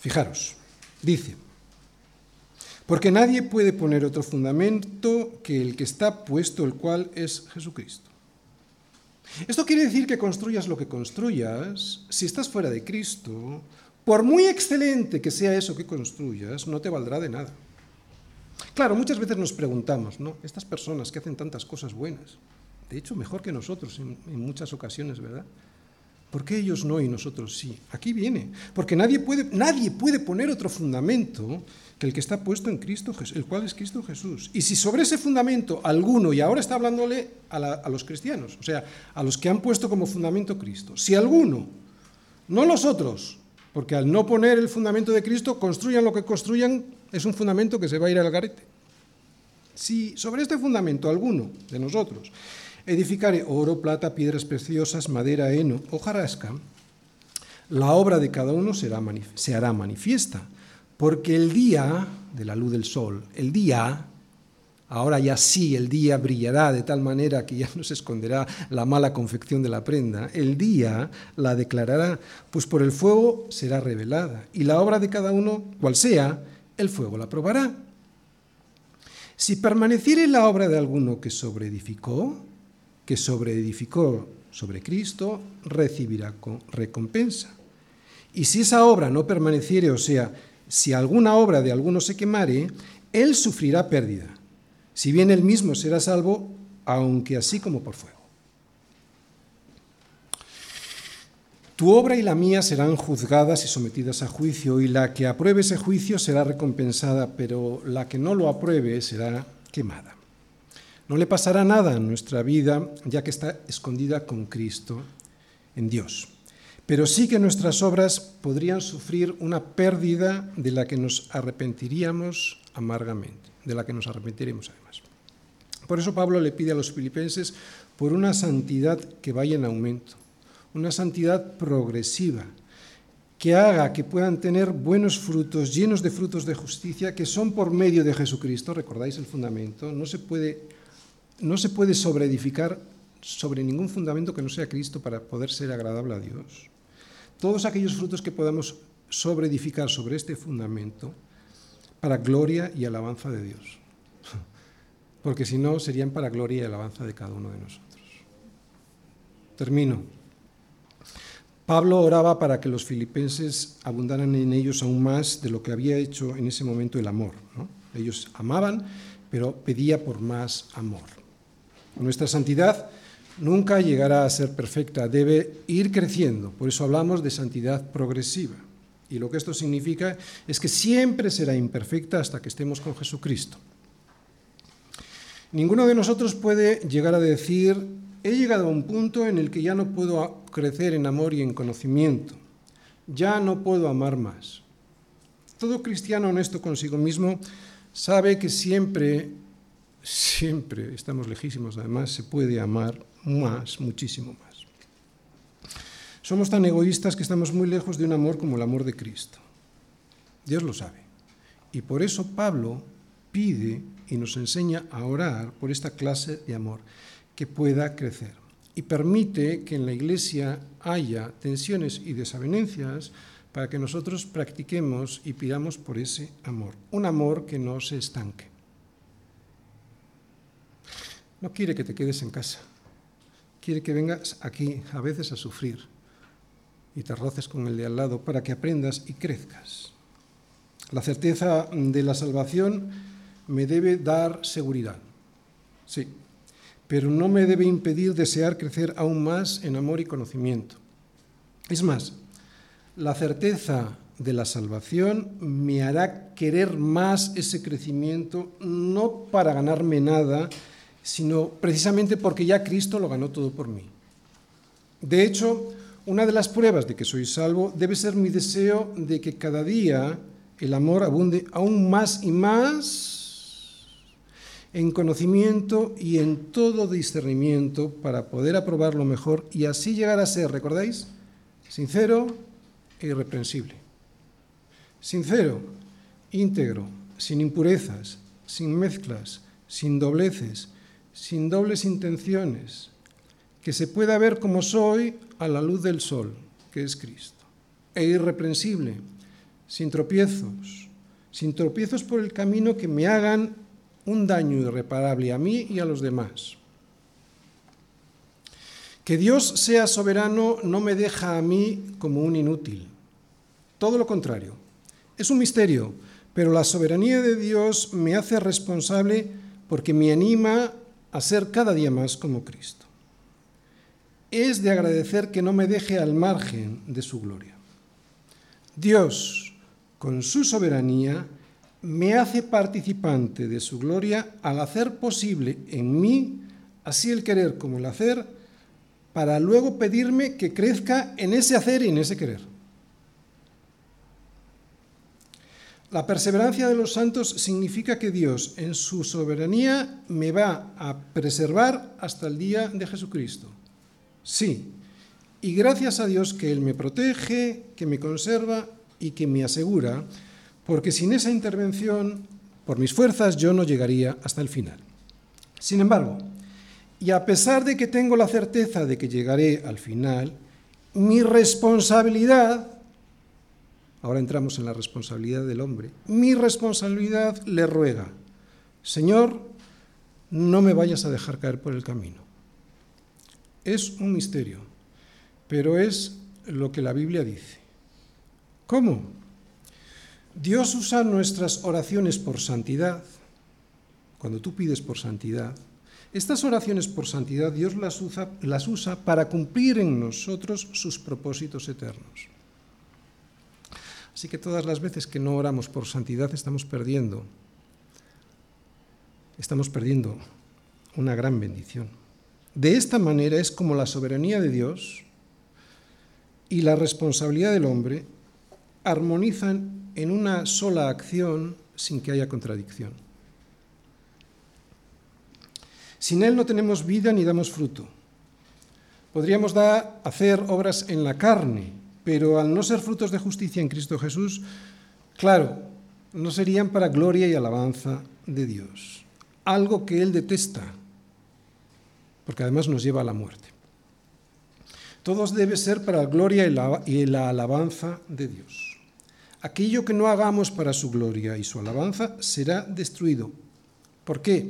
Fijaros, dice, porque nadie puede poner otro fundamento que el que está puesto, el cual es Jesucristo. Esto quiere decir que construyas lo que construyas, si estás fuera de Cristo, por muy excelente que sea eso que construyas, no te valdrá de nada. Claro, muchas veces nos preguntamos, ¿no? Estas personas que hacen tantas cosas buenas, de hecho mejor que nosotros en, muchas ocasiones, ¿verdad? ¿Por qué ellos no y nosotros sí? Aquí viene. Porque nadie puede, nadie puede poner otro fundamento que el que está puesto en Cristo, el cual es Cristo Jesús. Y si sobre ese fundamento alguno, y ahora está hablándole a, a los cristianos, o sea, a los que han puesto como fundamento Cristo, si alguno, no los otros, porque al no poner el fundamento de Cristo, construyan lo que construyan, es un fundamento que se va a ir al garete. Si sobre este fundamento alguno de nosotros edificare oro, plata, piedras preciosas, madera, heno o jarasca, la obra de cada uno será se hará manifiesta, porque el día de la luz del sol, el día, ahora ya sí, el día brillará de tal manera que ya no se esconderá la mala confección de la prenda, el día la declarará, pues por el fuego será revelada, y la obra de cada uno, cual sea, el fuego la probará. Si permaneciere la obra de alguno que sobreedificó, que sobreedificó sobre Cristo recibirá recompensa. Y si esa obra no permaneciere, o sea, si alguna obra de alguno se quemare, él sufrirá pérdida. Si bien él mismo será salvo, aunque así como por fuego. Tu obra y la mía serán juzgadas y sometidas a juicio, y la que apruebe ese juicio será recompensada, pero la que no lo apruebe será quemada. No le pasará nada en nuestra vida, ya que está escondida con Cristo en Dios. Pero sí que nuestras obras podrían sufrir una pérdida de la que nos arrepentiríamos amargamente, de la que nos arrepentiremos además. Por eso Pablo le pide a los filipenses por una santidad que vaya en aumento, una santidad progresiva, que haga que puedan tener buenos frutos, llenos de frutos de justicia, que son por medio de Jesucristo, recordáis el fundamento, no se puede, no se puede sobreedificar sobre ningún fundamento que no sea Cristo para poder ser agradable a Dios. Todos aquellos frutos que podamos sobreedificar sobre este fundamento, para gloria y alabanza de Dios porque si no serían para gloria y alabanza de cada uno de nosotros. Termino. Pablo oraba para que los filipenses abundaran en ellos aún más de lo que había hecho en ese momento el amor. Ellos amaban, pero pedía por más amor. Nuestra santidad nunca llegará a ser perfecta, debe ir creciendo. Por eso hablamos de santidad progresiva. Y lo que esto significa es que siempre será imperfecta hasta que estemos con Jesucristo. Ninguno de nosotros puede llegar a decir, he llegado a un punto en el que ya no puedo crecer en amor y en conocimiento, ya no puedo amar más. Todo cristiano honesto consigo mismo sabe que siempre, siempre, estamos lejísimos además, se puede amar más, muchísimo más. Somos tan egoístas que estamos muy lejos de un amor como el amor de Cristo. Dios lo sabe. Y por eso Pablo pide y nos enseña a orar por esta clase de amor que pueda crecer y permite que en la Iglesia haya tensiones y desavenencias para que nosotros practiquemos y pidamos por ese amor, un amor que no se estanque. No quiere que te quedes en casa, quiere que vengas aquí a veces a sufrir y te roces con el de al lado para que aprendas y crezcas. La certeza de la salvación me debe dar seguridad, sí, pero no me debe impedir desear crecer aún más en amor y conocimiento. Es más, la certeza de la salvación me hará querer más ese crecimiento, no para ganarme nada, sino precisamente porque ya Cristo lo ganó todo por mí. De hecho, una de las pruebas de que soy salvo debe ser mi deseo de que cada día el amor abunde aún más y más en conocimiento y en todo discernimiento para poder aprobarlo mejor y así llegar a ser, ¿recordáis? Sincero e irreprensible. Sincero, íntegro, sin impurezas, sin mezclas, sin dobleces, sin dobles intenciones, que se pueda ver como soy a la luz del sol, que es Cristo. E irreprensible, sin tropiezos, sin tropiezos por el camino que me hagan un daño irreparable a mí y a los demás. Que Dios sea soberano no me deja a mí como un inútil. Todo lo contrario. Es un misterio, pero la soberanía de Dios me hace responsable porque me anima a ser cada día más como Cristo. Es de agradecer que no me deje al margen de su gloria. Dios, con su soberanía, me hace participante de su gloria al hacer posible en mí, así el querer como el hacer, para luego pedirme que crezca en ese hacer y en ese querer. La perseverancia de los santos significa que Dios en su soberanía me va a preservar hasta el día de Jesucristo. Sí, y gracias a Dios que Él me protege, que me conserva y que me asegura porque sin esa intervención, por mis fuerzas, yo no llegaría hasta el final. Sin embargo, y a pesar de que tengo la certeza de que llegaré al final, mi responsabilidad, ahora entramos en la responsabilidad del hombre, mi responsabilidad le ruega, Señor, no me vayas a dejar caer por el camino. Es un misterio, pero es lo que la Biblia dice. ¿Cómo? Dios usa nuestras oraciones por santidad. Cuando tú pides por santidad, estas oraciones por santidad Dios las usa, las usa para cumplir en nosotros sus propósitos eternos. Así que todas las veces que no oramos por santidad estamos perdiendo, estamos perdiendo una gran bendición. De esta manera es como la soberanía de Dios y la responsabilidad del hombre armonizan en una sola acción sin que haya contradicción. Sin Él no tenemos vida ni damos fruto. Podríamos hacer obras en la carne, pero al no ser frutos de justicia en Cristo Jesús, claro, no serían para gloria y alabanza de Dios. Algo que Él detesta, porque además nos lleva a la muerte. Todos debe ser para la gloria y la alabanza de Dios. Aquello que no hagamos para su gloria y su alabanza será destruido. ¿Por qué?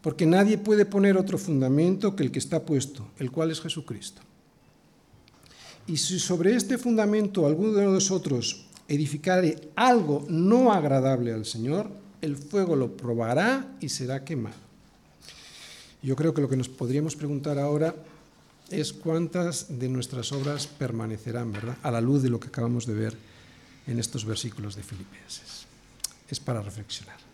Porque nadie puede poner otro fundamento que el que está puesto, el cual es Jesucristo. Y si sobre este fundamento alguno de nosotros edificare algo no agradable al Señor, el fuego lo probará y será quemado. Yo creo que lo que nos podríamos preguntar ahora es cuántas de nuestras obras permanecerán, ¿verdad? A la luz de lo que acabamos de ver en estos versículos de Filipenses. Es para reflexionar.